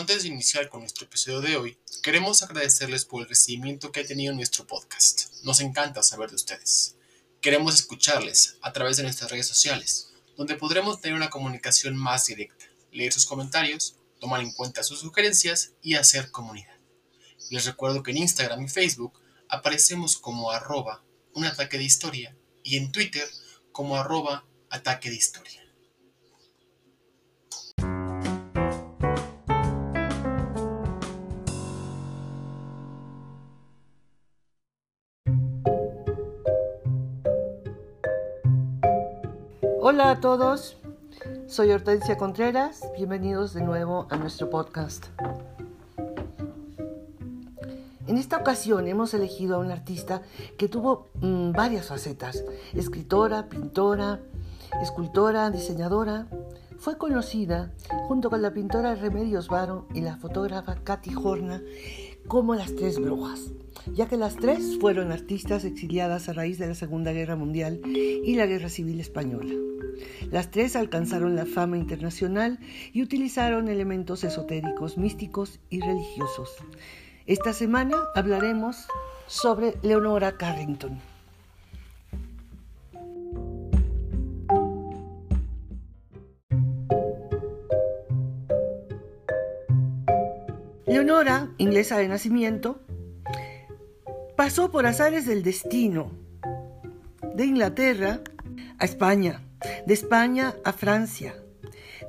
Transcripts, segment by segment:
Antes de iniciar con nuestro episodio de hoy, queremos agradecerles por el recibimiento que ha tenido nuestro podcast. Nos encanta saber de ustedes. Queremos escucharles a través de nuestras redes sociales, donde podremos tener una comunicación más directa, leer sus comentarios, tomar en cuenta sus sugerencias y hacer comunidad. Les recuerdo que en Instagram y Facebook aparecemos como arroba un de historia y en Twitter como arroba ataque de historia. Hola a todos, soy Hortensia Contreras, bienvenidos de nuevo a nuestro podcast. En esta ocasión hemos elegido a una artista que tuvo mm, varias facetas, escritora, pintora, escultora, diseñadora. Fue conocida junto con la pintora Remedios Varo y la fotógrafa Katy Horna como las tres brujas, ya que las tres fueron artistas exiliadas a raíz de la Segunda Guerra Mundial y la Guerra Civil Española. Las tres alcanzaron la fama internacional y utilizaron elementos esotéricos, místicos y religiosos. Esta semana hablaremos sobre Leonora Carrington. Leonora, inglesa de nacimiento, pasó por azares del destino de Inglaterra a España de España a Francia,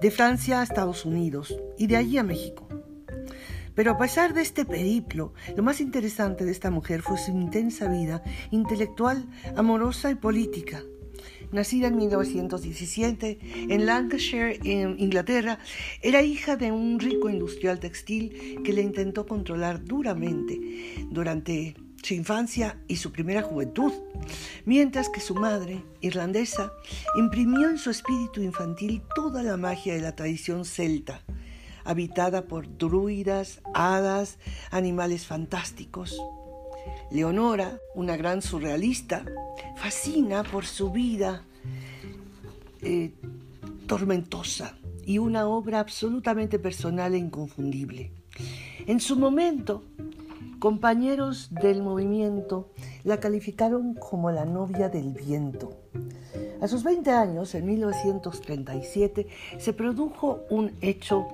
de Francia a Estados Unidos y de allí a México. Pero a pesar de este periplo, lo más interesante de esta mujer fue su intensa vida intelectual, amorosa y política. Nacida en 1917 en Lancashire, en Inglaterra, era hija de un rico industrial textil que le intentó controlar duramente durante su infancia y su primera juventud, mientras que su madre, irlandesa, imprimió en su espíritu infantil toda la magia de la tradición celta, habitada por druidas, hadas, animales fantásticos. Leonora, una gran surrealista, fascina por su vida eh, tormentosa y una obra absolutamente personal e inconfundible. En su momento, Compañeros del movimiento la calificaron como la novia del viento. A sus 20 años, en 1937, se produjo un hecho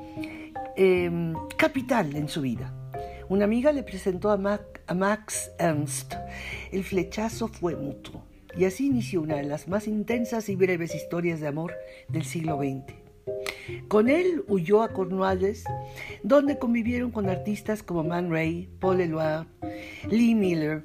em, capital en su vida. Una amiga le presentó a, Max Ernst. El flechazo fue mutuo y así inició una de las más intensas y breves historias de amor del siglo XX. Con él huyó a Cornwallis, donde convivieron con artistas como Man Ray, Paul Eluard, Lee Miller.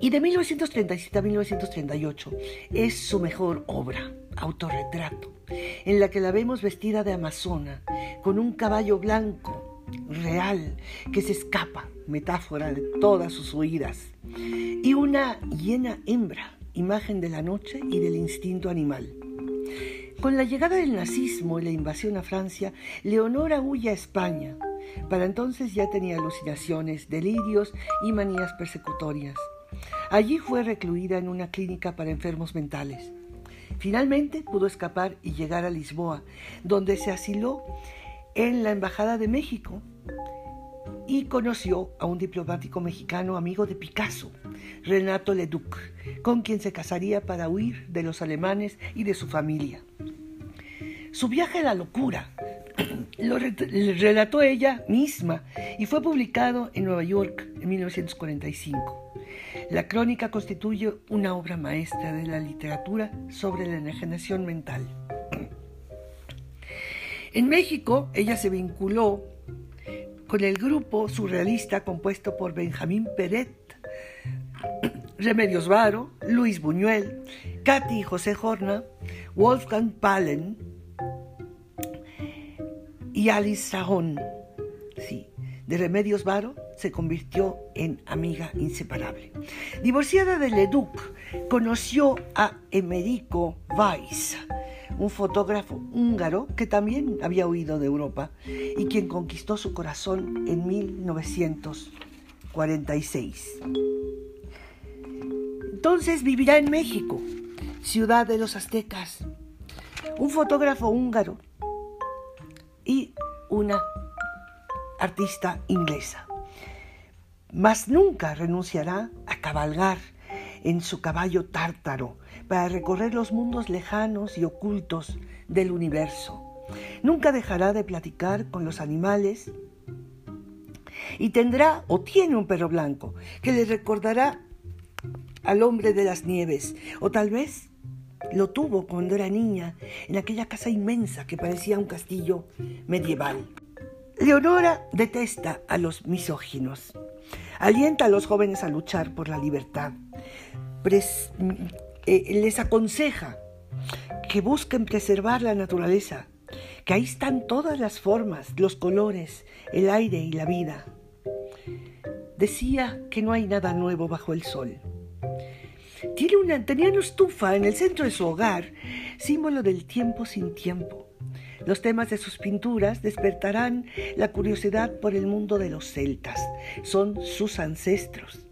Y de 1937 a 1938 es su mejor obra, Autorretrato, en la que la vemos vestida de amazona, con un caballo blanco, real, que se escapa, metáfora de todas sus huidas, y una hiena hembra, imagen de la noche y del instinto animal. Con la llegada del nazismo y la invasión a Francia, Leonora huye a España. Para entonces ya tenía alucinaciones, delirios y manías persecutorias. Allí fue recluida en una clínica para enfermos mentales. Finalmente pudo escapar y llegar a Lisboa, donde se asiló en la Embajada de México y conoció a un diplomático mexicano amigo de Picasso, Renato Leduc, con quien se casaría para huir de los alemanes y de su familia. Su viaje a la locura lo relató ella misma y fue publicado en Nueva York en 1945. La crónica constituye una obra maestra de la literatura sobre la enajenación mental. En México, ella se vinculó con el grupo surrealista compuesto por Benjamín Peret, Remedios Varo, Luis Buñuel, Katy y José Horna, Wolfgang Palen y Alice Sahón. Sí, de Remedios Varo se convirtió en amiga inseparable. Divorciada de Leduc, conoció a Emerico Weiss, un fotógrafo húngaro que también había huido de Europa y quien conquistó su corazón en 1946. Entonces vivirá en México, ciudad de los aztecas, un fotógrafo húngaro y una artista inglesa. Mas nunca renunciará a cabalgar en su caballo tártaro para recorrer los mundos lejanos y ocultos del universo. Nunca dejará de platicar con los animales y tendrá o tiene un perro blanco que le recordará al hombre de las nieves o tal vez lo tuvo cuando era niña en aquella casa inmensa que parecía un castillo medieval. Leonora detesta a los misóginos. Alienta a los jóvenes a luchar por la libertad. Eh, les aconseja que busquen preservar la naturaleza, que ahí están todas las formas, los colores, el aire y la vida. Decía que no hay nada nuevo bajo el sol. Tiene una, tenía estufa en el centro de su hogar, símbolo del tiempo sin tiempo. Los temas de sus pinturas despertarán la curiosidad por el mundo de los celtas. Son sus ancestros.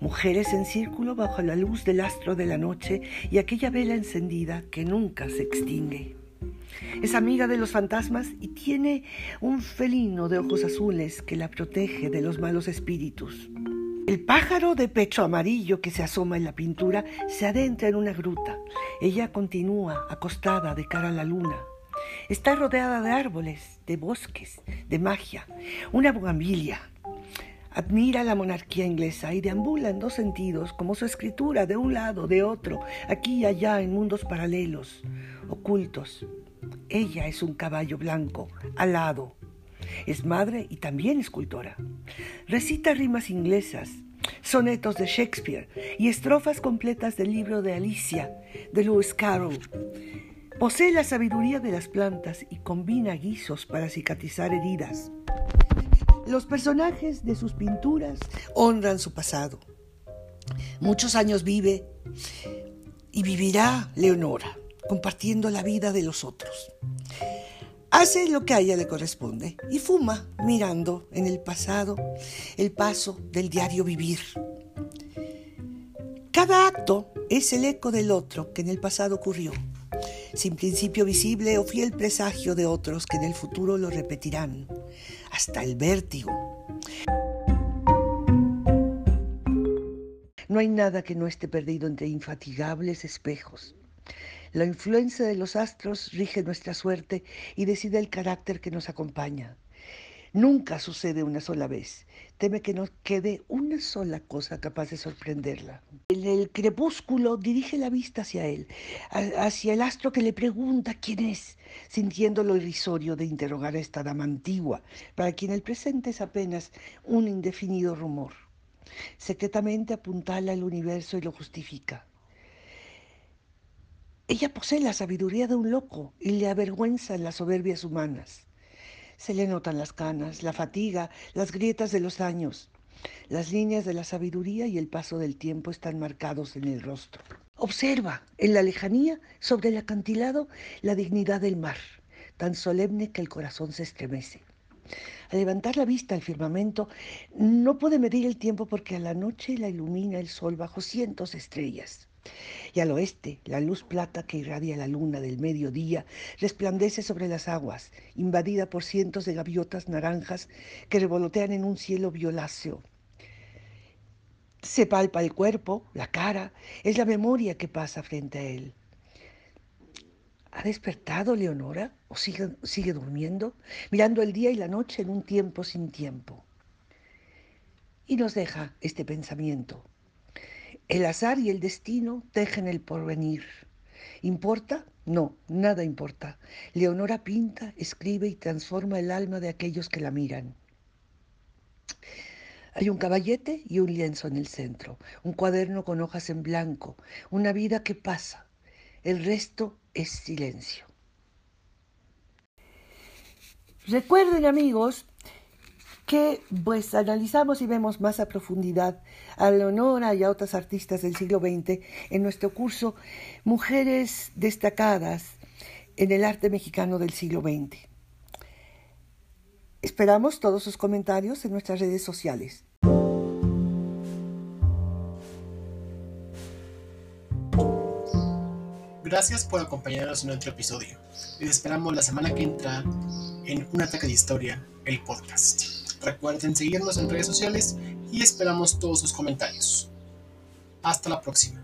Mujeres en círculo bajo la luz del astro de la noche y aquella vela encendida que nunca se extingue. Es amiga de los fantasmas y tiene un felino de ojos azules que la protege de los malos espíritus. El pájaro de pecho amarillo que se asoma en la pintura se adentra en una gruta. Ella continúa acostada de cara a la luna. Está rodeada de árboles, de bosques, de magia, una bugambilia. Admira la monarquía inglesa y deambula en dos sentidos, como su escritura, de un lado, de otro, aquí y allá, en mundos paralelos, ocultos. Ella es un caballo blanco, alado, es madre y también escultora. Recita rimas inglesas, sonetos de Shakespeare y estrofas completas del libro de Alicia de Lewis Carroll. Posee la sabiduría de las plantas y combina guisos para cicatrizar heridas. Los personajes de sus pinturas honran su pasado. Muchos años vive y vivirá Leonora, compartiendo la vida de los otros. Hace lo que a ella le corresponde y fuma mirando en el pasado el paso del diario vivir. Cada acto es el eco del otro que en el pasado ocurrió, sin principio visible o fiel presagio de otros que en el futuro lo repetirán, hasta el vértigo. No hay nada que no esté perdido entre infatigables espejos la influencia de los astros rige nuestra suerte y decide el carácter que nos acompaña. Nunca sucede una sola vez. Teme que no quede una sola cosa capaz de sorprenderla. En el crepúsculo dirige la vista hacia él, hacia el astro que le pregunta quién es, sintiendo lo irrisorio de interrogar a esta dama antigua, para quien el presente es apenas un indefinido rumor. Secretamente apuntala el universo y lo justifica. Ella posee la sabiduría de un loco y le avergüenza las soberbias humanas. Se le notan las canas, la fatiga, las grietas de los años. Las líneas de la sabiduría y el paso del tiempo están marcados en el rostro. Observa en la lejanía, sobre el acantilado, la dignidad del mar, tan solemne que el corazón se estremece. Al levantar la vista al firmamento, no puede medir el tiempo porque a la noche la ilumina el sol bajo cientos de estrellas. Y al oeste, la luz plata que irradia la luna del mediodía resplandece sobre las aguas, invadida por cientos de gaviotas naranjas que revolotean en un cielo violáceo. Se palpa el cuerpo, la cara, es la memoria que pasa frente a él. ¿Ha despertado Leonora o sigue, sigue durmiendo, mirando el día y la noche en un tiempo sin tiempo? Y nos deja este pensamiento. El azar y el destino tejen el porvenir. ¿Importa? No, nada importa. Leonora pinta, escribe y transforma el alma de aquellos que la miran. Hay un caballete y un lienzo en el centro, un cuaderno con hojas en blanco, una vida que pasa. El resto es silencio. Recuerden amigos que pues analizamos y vemos más a profundidad a Leonora y a otras artistas del siglo XX en nuestro curso Mujeres destacadas en el arte mexicano del siglo XX. Esperamos todos sus comentarios en nuestras redes sociales. Gracias por acompañarnos en otro episodio. Les esperamos la semana que entra en Un Ataque de Historia, el podcast. Recuerden seguirnos en redes sociales y esperamos todos sus comentarios. Hasta la próxima.